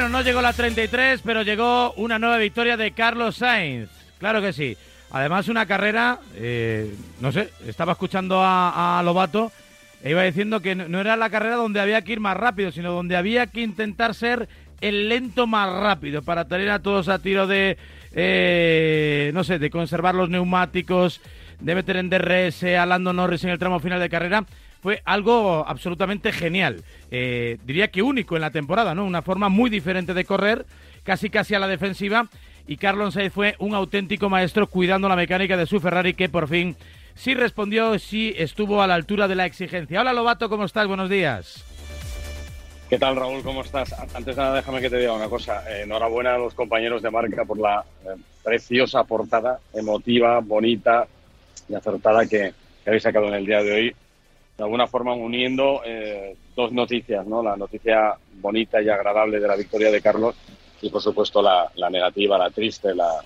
Bueno, no llegó la 33, pero llegó una nueva victoria de Carlos Sainz. Claro que sí. Además, una carrera, eh, no sé, estaba escuchando a, Lobato e iba diciendo que no era la carrera donde había que ir más rápido, sino donde había que intentar ser el lento más rápido para tener a todos a tiro de, eh, no sé, de conservar los neumáticos, de meter en DRS a Lando Norris en el tramo final de carrera fue algo absolutamente genial. Eh, diría que único en la temporada, ¿no? Una forma muy diferente de correr, casi casi a la defensiva. Y Carlos Sainz fue un auténtico maestro cuidando la mecánica de su Ferrari que por fin sí respondió, sí estuvo a la altura de la exigencia. Hola Lobato, ¿cómo estás? Buenos días. ¿Qué tal Raúl? ¿Cómo estás? Antes de nada déjame que te diga una cosa. Eh, enhorabuena a los compañeros de marca por la eh, preciosa portada, emotiva, bonita y acertada que habéis sacado en el día de hoy de alguna forma uniendo eh, dos noticias, ¿no? La noticia bonita y agradable de la victoria de Carlos y, por supuesto, la, negativa, la triste, la,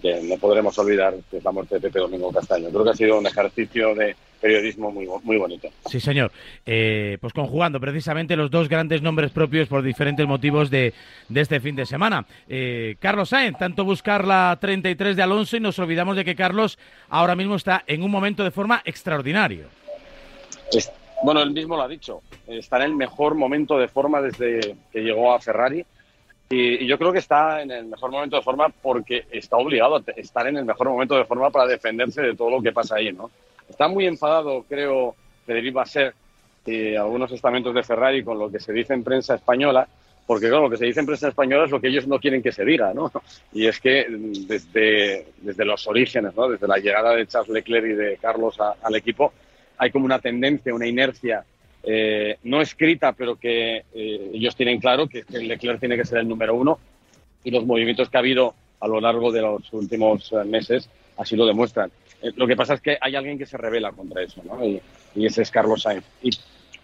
que no podremos olvidar, que es la muerte de Pepe Domingo Castaño. Creo que ha sido un ejercicio de periodismo muy, muy bonito. Sí, señor. Eh, pues conjugando precisamente los dos grandes nombres propios por diferentes motivos de, este fin de semana. Eh, Carlos Sainz, tanto buscar la 33 de Alonso y nos olvidamos de que Carlos ahora mismo está en un momento de forma extraordinario bueno, él mismo lo ha dicho, está en el mejor momento de forma desde que llegó a Ferrari. Y, yo creo que está en el mejor momento de forma porque está obligado a estar en el mejor momento de forma para defenderse de todo lo que pasa ahí, ¿no? Está muy enfadado, creo, Federico Basser y algunos estamentos de Ferrari con lo que se dice en prensa española, porque claro, lo que se dice en prensa española es lo que ellos no quieren que se diga, ¿no? Y es que desde, desde los orígenes, ¿no? Desde la llegada de Charles Leclerc y de Carlos al equipo, hay como una tendencia, una inercia eh, no escrita, pero que eh, ellos tienen claro que, Leclerc tiene que ser el número uno y los movimientos que ha habido a lo largo de los últimos eh, meses así lo demuestran. lo que pasa es que hay alguien que se revela contra eso, ¿no? y, ese es Carlos Sainz. Y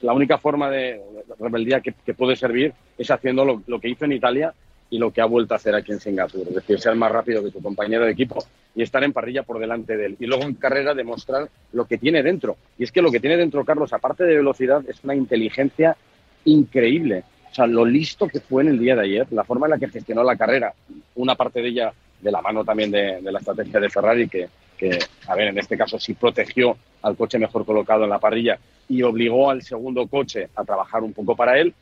la única forma de, rebeldía que, puede servir es haciendo lo, que hizo en Italia y lo que ha vuelto a hacer aquí en Singapur, es decir, ser más rápido que tu compañero de equipo y estar en parrilla por delante de él. Y luego en carrera demostrar lo que tiene dentro. Y es que lo que tiene dentro Carlos, aparte de velocidad, es una inteligencia increíble. O sea, lo listo que fue en el día de ayer, la forma en la que gestionó la carrera, una parte de ella de la mano también de, la estrategia de Ferrari, que, que, a ver, en este caso sí protegió al coche mejor colocado en la parrilla y obligó al segundo coche a trabajar un poco para él,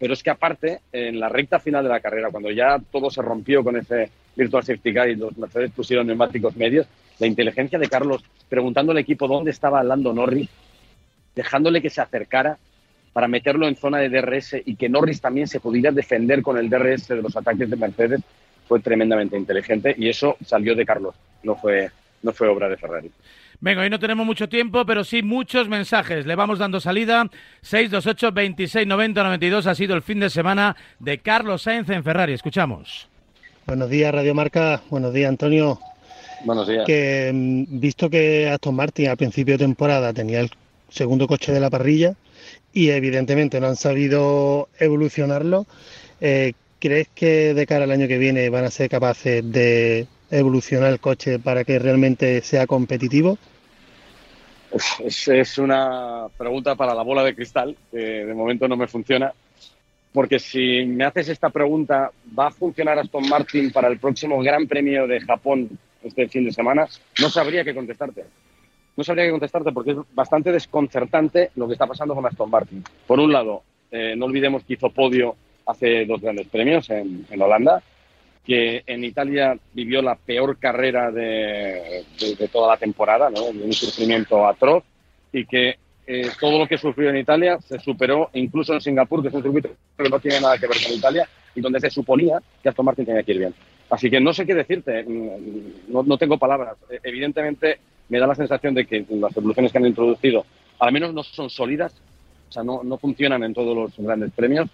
pero es que aparte, en la recta final de la carrera, cuando ya todo se rompió con ese Virtual Safety Car y los Mercedes pusieron neumáticos medios, la inteligencia de Carlos preguntando al equipo dónde estaba Lando Norris, dejándole que se acercara para meterlo en zona de DRS y que Norris también se pudiera defender con el DRS de los ataques de Mercedes, fue tremendamente inteligente y eso salió de Carlos, no fue, no fue obra de Ferrari. Venga, hoy no tenemos mucho tiempo, pero sí muchos mensajes. Le vamos dando salida. 628 26 90 92 ha sido el fin de semana de Carlos Sainz en Ferrari. Escuchamos. Buenos días, Radio Marca. Buenos días, Antonio. Buenos días. Que mm, visto que Aston Martin al principio de temporada tenía el segundo coche de la parrilla y evidentemente no han sabido evolucionarlo, eh, ¿crees que de cara al año que viene van a ser capaces de evolucionar el coche para que realmente sea competitivo? Es, es, una pregunta para la bola de cristal, que de momento no me funciona, porque si me haces esta pregunta, ¿va a funcionar Aston Martin para el próximo Gran Premio de Japón este fin de semana? No sabría qué contestarte. No sabría qué contestarte porque es bastante desconcertante lo que está pasando con Aston Martin. Por un lado, eh, no olvidemos que hizo podio hace dos grandes premios en, en Holanda, que en Italia vivió la peor carrera de, toda la temporada, ¿no? un sufrimiento atroz, y que eh, todo lo que sufrió en Italia se superó incluso en Singapur, que es un circuito que no tiene nada que ver con Italia, y donde se suponía que Aston Martin tenía que ir bien. Así que no sé qué decirte, mm, no, no tengo palabras. E, evidentemente me da la sensación de que las evoluciones que han introducido al menos no son sólidas, o sea, no, no funcionan en todos los grandes premios,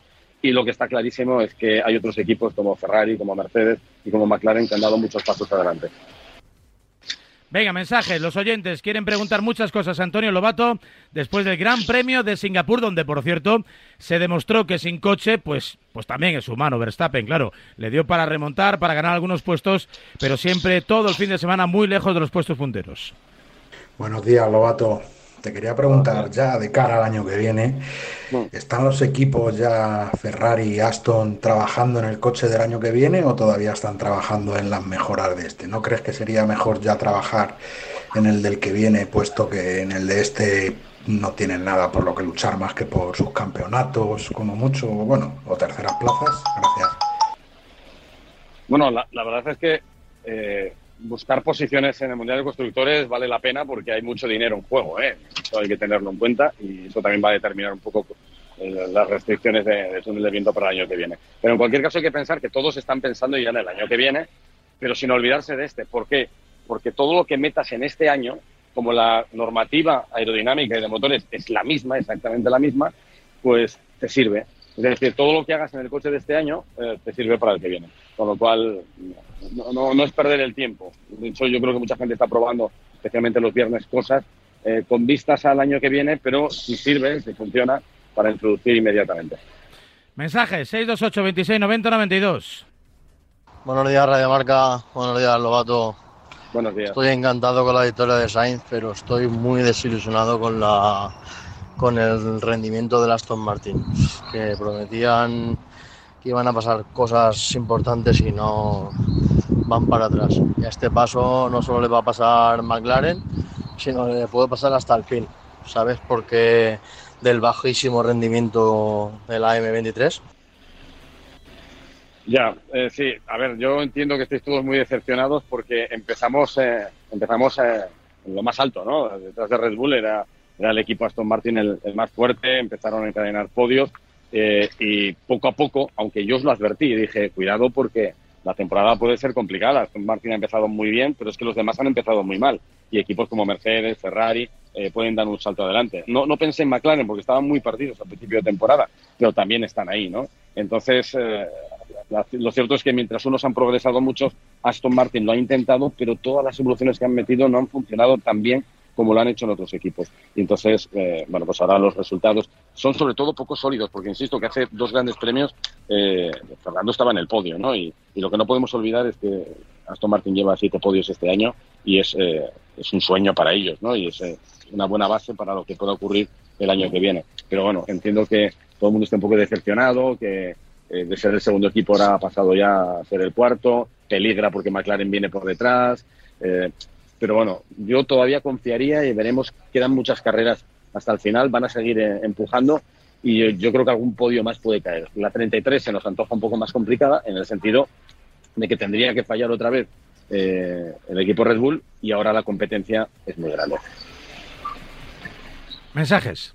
y lo que está clarísimo es que hay otros equipos como Ferrari, como Mercedes y como McLaren que han dado muchos pasos adelante. Venga, mensajes. Los oyentes quieren preguntar muchas cosas a Antonio Lobato después del Gran Premio de Singapur, donde, por cierto, se demostró que sin coche, pues, pues también es humano. Verstappen, claro, le dio para remontar, para ganar algunos puestos, pero siempre todo el fin de semana muy lejos de los puestos punteros. Buenos días, Lobato. Te quería preguntar ya de cara al año que viene, ¿están los equipos ya Ferrari y Aston trabajando en el coche del año que viene o todavía están trabajando en las mejoras de este? ¿No crees que sería mejor ya trabajar en el del que viene, puesto que en el de este no tienen nada por lo que luchar más que por sus campeonatos, como mucho, bueno, o terceras plazas? Gracias. Bueno, la, verdad es que eh, buscar posiciones en el Mundial de Constructores vale la pena porque hay mucho dinero en juego, ¿eh? Eso hay que tenerlo en cuenta y eso también va a determinar un poco eh, las restricciones de, de túnel de viento para el año que viene. Pero en cualquier caso hay que pensar que todos están pensando ya en el año que viene, pero sin olvidarse de este. ¿Por qué? Porque todo lo que metas en este año, como la normativa aerodinámica y de motores es la misma, exactamente la misma, pues te sirve. Es decir, todo lo que hagas en el coche de este año eh, te sirve para el que viene. Con lo cual, no, no, es perder el tiempo. De hecho, yo creo que mucha gente está probando, especialmente los viernes, cosas eh, con vistas al año que viene, pero si sirve, si funciona, para introducir inmediatamente. Mensaje 628 26 90 92. Buenos días, Radio Marca. Buenos días, Lobato. Buenos días. Estoy encantado con la victoria de Sainz, pero estoy muy desilusionado con la con el rendimiento del Aston Martin, que prometían que iban a pasar cosas importantes y no van para atrás. Y a este paso no solo le va a pasar McLaren, sino le puede pasar hasta el fin, ¿sabes? Porque del bajísimo rendimiento de la M23. Ya, eh, sí, a ver, yo entiendo que estéis todos muy decepcionados porque empezamos, eh, empezamos eh, en lo más alto, ¿no? Detrás de Red Bull era era el equipo Aston Martin el, más fuerte, empezaron a encadenar podios eh, y poco a poco, aunque yo os lo advertí, dije, cuidado porque la temporada puede ser complicada. Aston Martin ha empezado muy bien, pero es que los demás han empezado muy mal. Y equipos como Mercedes, Ferrari, eh, pueden dar un salto adelante. No, no pensé en McLaren porque estaban muy partidos al principio de temporada, pero también están ahí, ¿no? Entonces, eh, lo cierto es que mientras unos han progresado mucho, Aston Martin lo ha intentado, pero todas las evoluciones que han metido no han funcionado tan bien como lo han hecho en otros equipos. Y entonces, eh, bueno, pues ahora los resultados son sobre todo poco sólidos, porque insisto que hace dos grandes premios eh, Fernando estaba en el podio, ¿no? Y, lo que no podemos olvidar es que Aston Martin lleva siete podios este año y es, eh, es un sueño para ellos, ¿no? Y es una buena base para lo que pueda ocurrir el año que viene. Pero bueno, entiendo que todo el mundo está un poco decepcionado, que de ser el segundo equipo ahora ha pasado ya a ser el cuarto, peligra porque McLaren viene por detrás. Pero bueno, yo todavía confiaría y veremos, quedan muchas carreras hasta el final, van a seguir eh, empujando y yo, creo que algún podio más puede caer. La 33 se nos antoja un poco más complicada en el sentido de que tendría que fallar otra vez eh, el equipo Red Bull y ahora la competencia es muy grande. Mensajes.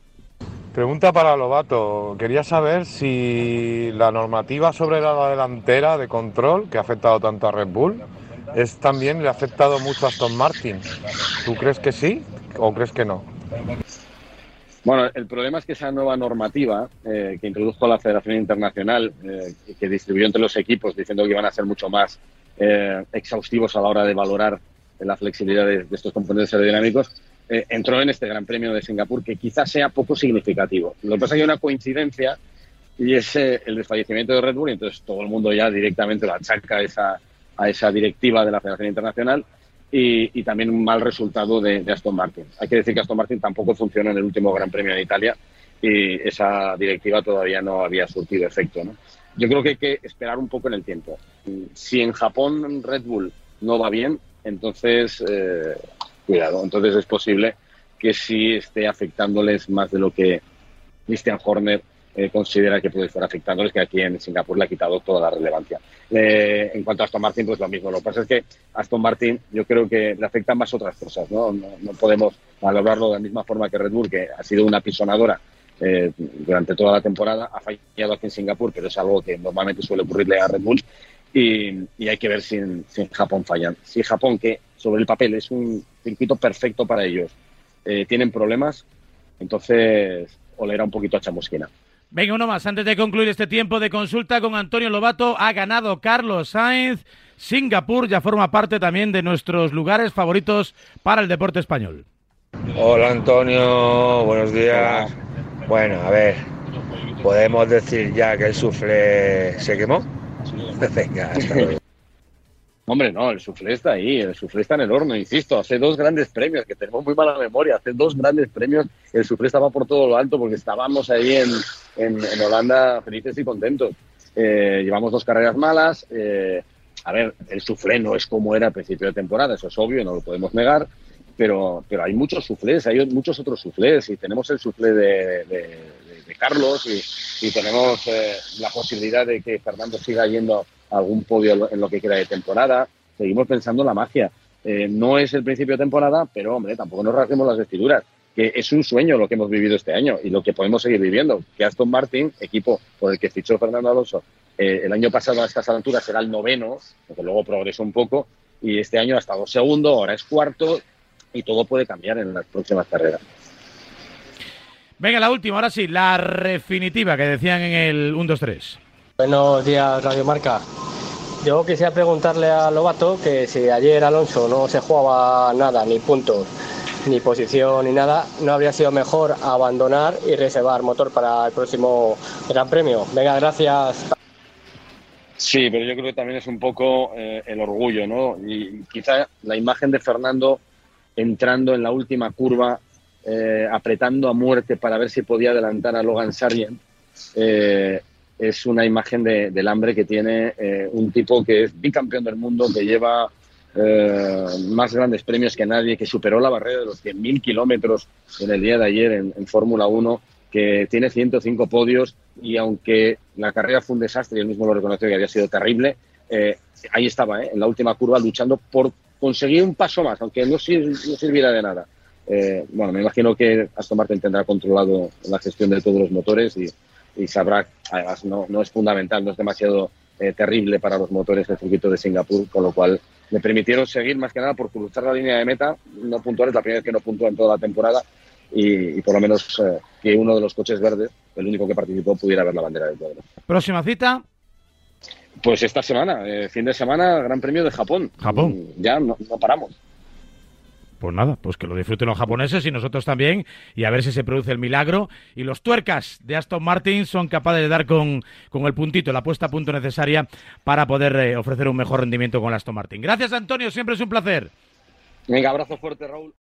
Pregunta para Lobato. Quería saber si la normativa sobre la delantera de control que ha afectado tanto a Red Bull es también le ha afectado mucho a Aston Martin. ¿Tú crees que sí o crees que no? Bueno, el problema es que esa nueva normativa eh, que introdujo la Federación Internacional eh, que distribuyó entre los equipos diciendo que iban a ser mucho más eh, exhaustivos a la hora de valorar la flexibilidad de, estos componentes aerodinámicos, entró en este Gran Premio de Singapur que quizás sea poco significativo. Lo que pasa es que hay una coincidencia y es el desfallecimiento de Red Bull y entonces todo el mundo ya directamente lo achaca esa, a esa directiva de la Federación Internacional y, también un mal resultado de, Aston Martin. Hay que decir que Aston Martin tampoco funcionó en el último Gran Premio de Italia y esa directiva todavía no había surtido efecto. Yo creo que hay que esperar un poco en el tiempo. Si en Japón Red Bull no va bien, entonces eh, cuidado. Entonces es posible que sí esté afectándoles más de lo que Christian Horner eh, considera que puede estar afectándoles, que aquí en Singapur le ha quitado toda la relevancia. Eh, en cuanto a Aston Martin, pues lo mismo. Lo que pasa es que Aston Martin yo creo que le afectan más otras cosas. No, no, podemos valorarlo de la misma forma que Red Bull, que ha sido una pisonadora eh, durante toda la temporada. Ha fallado aquí en Singapur, pero es algo que normalmente suele ocurrirle a Red Bull. Y, hay que ver si en, Japón fallan. Si Japón, que sobre el papel es un circuito perfecto para ellos, tienen problemas, entonces olerá un poquito a chamusquina. Venga, uno más. Antes de concluir este tiempo de consulta con Antonio Lobato, ha ganado Carlos Sainz. Singapur ya forma parte también de nuestros lugares favoritos para el deporte español. Hola Antonio, buenos días. Bueno, a ver, ¿podemos decir ya que el sufle se quemó? Venga, hasta luego. Hombre, no, el suflé está ahí, el suflé está en el horno, insisto, hace dos grandes premios, que tenemos muy mala memoria, hace dos grandes premios, el suflé estaba por todo lo alto porque estábamos ahí en, en, Holanda felices y contentos. Eh, llevamos dos carreras malas, eh, a ver, el suflé no es como era a principio de temporada, eso es obvio, no lo podemos negar, pero, pero hay muchos suflés, hay muchos otros suflés y tenemos el suflé de, Carlos y, tenemos eh, la posibilidad de que Fernando siga yendo algún podio en lo que queda de temporada. Seguimos pensando en la magia. Eh, no es el principio de temporada, pero hombre, tampoco nos rasguemos las vestiduras que es un sueño lo que hemos vivido este año y lo que podemos seguir viviendo. Que Aston Martin, equipo por el que fichó Fernando Alonso, eh, el año pasado a estas alturas era el noveno, porque luego progresó un poco, y este año ha estado segundo, ahora es cuarto, y todo puede cambiar en las próximas carreras. Venga, la última, ahora sí, la definitiva que decían en el 1-2-3. Buenos días, Radio Marca. Yo quisiera preguntarle a Lobato que si ayer Alonso no se jugaba nada, ni puntos, ni posición, ni nada, ¿no habría sido mejor abandonar y reservar motor para el próximo Gran Premio? Venga, gracias. Sí, pero yo creo que también es un poco eh, el orgullo, ¿no? Y quizá la imagen de Fernando entrando en la última curva, eh, apretando a muerte para ver si podía adelantar a Logan Sargent, eh, es una imagen del hambre que tiene eh, un tipo que es bicampeón del mundo, que lleva más grandes premios que nadie, que superó la barrera de los 100.000 kilómetros en el día de ayer en, Fórmula 1, que tiene 105 podios y aunque la carrera fue un desastre y él mismo lo reconoció que había sido terrible, ahí estaba, en la última curva, luchando por conseguir un paso más, aunque no, sirviera de nada. Eh, bueno, me imagino que Aston Martin tendrá controlado la gestión de todos los motores y, sabrá, además no, no, es fundamental, no es demasiado eh, terrible para los motores del circuito de Singapur, con lo cual me permitieron seguir más que nada por cruzar la línea de meta, no puntuar, es la primera vez que no puntúa en toda la temporada y, por lo menos eh, que uno de los coches verdes, el único que participó, pudiera ver la bandera del cuadro. Próxima cita, pues esta semana, eh, fin de semana, Gran Premio de Japón. Japón. Ya no, paramos. Pues nada, pues que lo disfruten los japoneses y nosotros también, y a ver si se produce el milagro. Y los tuercas de Aston Martin son capaces de dar con, con el puntito, la puesta a punto necesaria para poder eh, ofrecer un mejor rendimiento con Aston Martin. Gracias, Antonio, siempre es un placer. Venga, abrazo fuerte, Raúl.